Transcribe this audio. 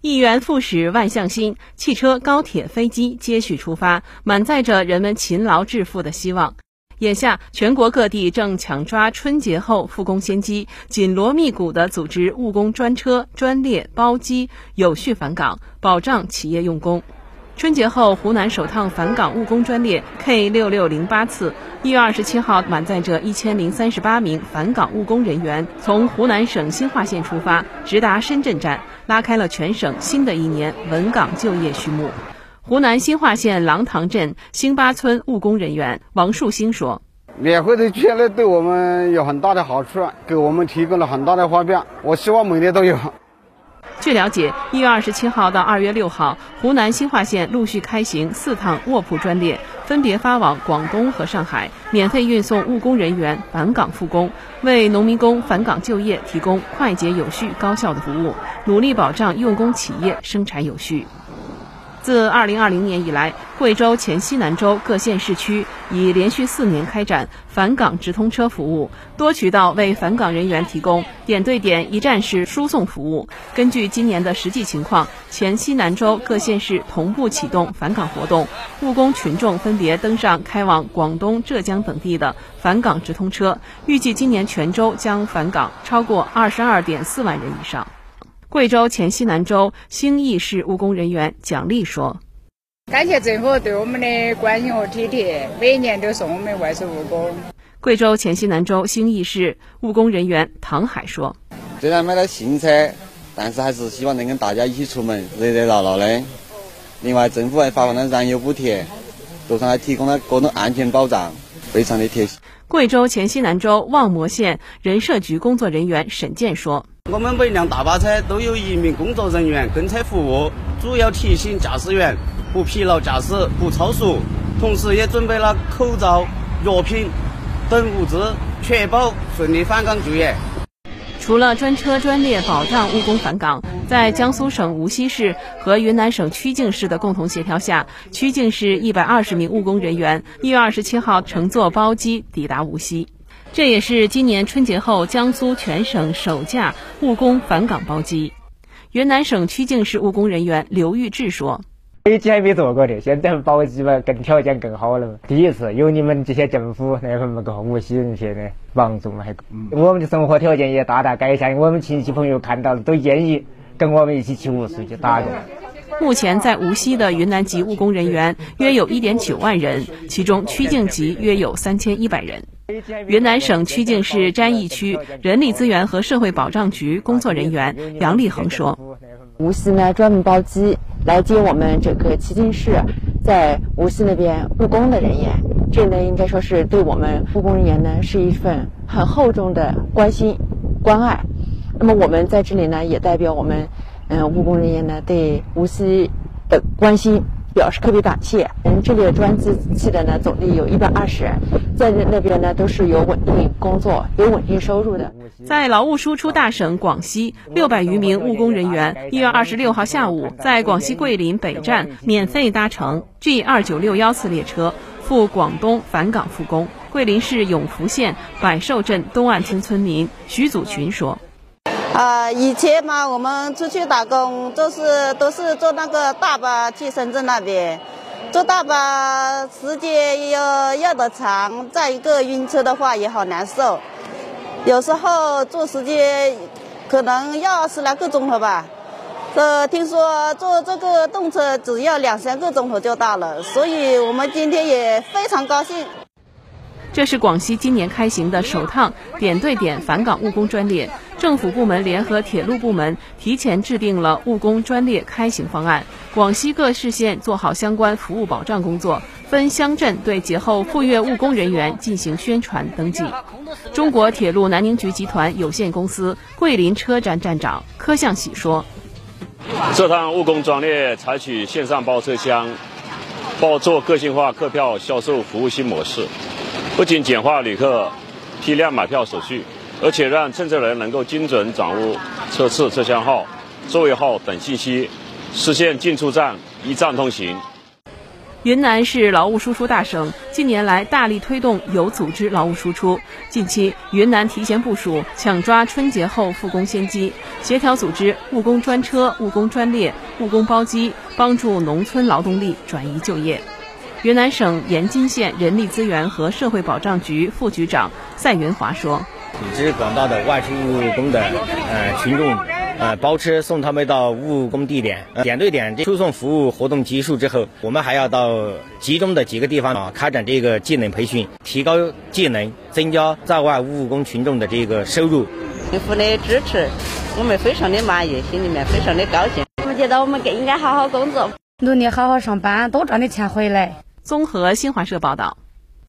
一元复始，万象新，汽车、高铁、飞机接续出发，满载着人们勤劳致富的希望。眼下，全国各地正抢抓春节后复工先机，紧锣密鼓地组织务工专车、专列、包机有序返岗，保障企业用工。春节后，湖南首趟返岗务工专列 K 六六零八次，一月二十七号满载着一千零三十八名返岗务工人员，从湖南省新化县出发，直达深圳站，拉开了全省新的一年稳岗就业序幕。湖南新化县狼塘镇兴八村务工人员王树兴说：“免费的券呢，对我们有很大的好处，给我们提供了很大的方便。我希望每年都有。”据了解，一月二十七号到二月六号，湖南新化县陆续开行四趟卧铺专列，分别发往广东和上海，免费运送务工人员返岗复工，为农民工返岗就业提供快捷有序、高效的服务，努力保障用工企业生产有序。自二零二零年以来，贵州黔西南州各县市区已连续四年开展返岗直通车服务，多渠道为返岗人员提供点对点、一站式输送服务。根据今年的实际情况，黔西南州各县市同步启动返岗活动，务工群众分别登上开往广东、浙江等地的返岗直通车，预计今年全州将返岗超过二十二点四万人以上。贵州黔西南州兴义市务工人员蒋丽说：“感谢政府对我们的关心和体贴，每年都送我们外出务工。”贵州黔西南州兴义市务工人员唐海说：“虽然买了新车，但是还是希望能跟大家一起出门，热热闹闹的。另外，政府还发放了燃油补贴，路上还提供了各种安全保障，非常的贴心。”贵州黔西南州望谟县人社局工作人员沈健说。我们每辆大巴车都有一名工作人员跟车服务，主要提醒驾驶员不疲劳驾驶、不超速，同时也准备了口罩、药品等物资，确保顺利返岗就业。除了专车专列保障务工返岗，在江苏省无锡市和云南省曲靖市的共同协调下，曲靖市一百二十名务工人员一月二十七号乘坐包机抵达无锡。这也是今年春节后江苏全省首架务工返岗包机。云南省曲靖市务工人员刘玉志说：“飞机还没坐过的，现在包机嘛，更条件更好了。第一次有你们这些政府那份那个无锡人些的帮助嘛，还我们的生活条件也大大改善。我们亲戚朋友看到了都愿意跟我们一起去无锡去打工。”目前在无锡的云南籍务工人员约有一点九万人，其中曲靖籍约有三千一百人。云南省曲靖市沾义区人力资源和社会保障局工作人员杨立恒说：“无锡呢专门包机来接我们整个曲靖市在无锡那边务工的人员，这呢应该说是对我们务工人员呢是一份很厚重的关心关爱。那么我们在这里呢也代表我们嗯务工人员呢对无锡的关心。”表示特别感谢。嗯，这里的专机记的呢，总计有一百二十人，在那边呢都是有稳定工作、有稳定收入的。在劳务输出大省广西，六百余名务工人员一月二十六号下午在广西桂林北站免费搭乘 G 二九六幺次列车赴广东返岗复工。桂林市永福县百寿镇东岸村村民徐祖群说。啊，以前嘛，我们出去打工都是都是坐那个大巴去深圳那边，坐大巴时间要要的长，再一个晕车的话也好难受，有时候坐时间可能要十来个钟头吧。呃听说坐这个动车只要两三个钟头就到了，所以我们今天也非常高兴。这是广西今年开行的首趟点对点返岗务工专列，政府部门联合铁路部门提前制定了务工专列开行方案。广西各市县做好相关服务保障工作，分乡镇对节后赴粤务工人员进行宣传登记。中国铁路南宁局集团有限公司桂林车站站长柯向喜说：“这趟务工专列采取线上包车厢、包座个性化客票销售服务新模式。”不仅简化旅客批量买票手续，而且让乘车人能够精准掌握车次、车厢号、座位号等信息，实现进出站一站通行。云南是劳务输出大省，近年来大力推动有组织劳务输出。近期，云南提前部署，抢抓春节后复工先机，协调组织务工专车、务工专列、务工包机，帮助农村劳动力转移就业。云南省盐津县人力资源和社会保障局副局长赛云华说：“组织广大的外出务工的呃群众。”呃，包车送他们到务工地点，点对点输送服务活动结束之后，我们还要到集中的几个地方啊，开展这个技能培训，提高技能，增加在外务工群众的这个收入。政府的支持，我们非常的满意，心里面非常的高兴。我觉得我们更应该好好工作，努力好好上班，多赚点钱回来。综合新华社报道。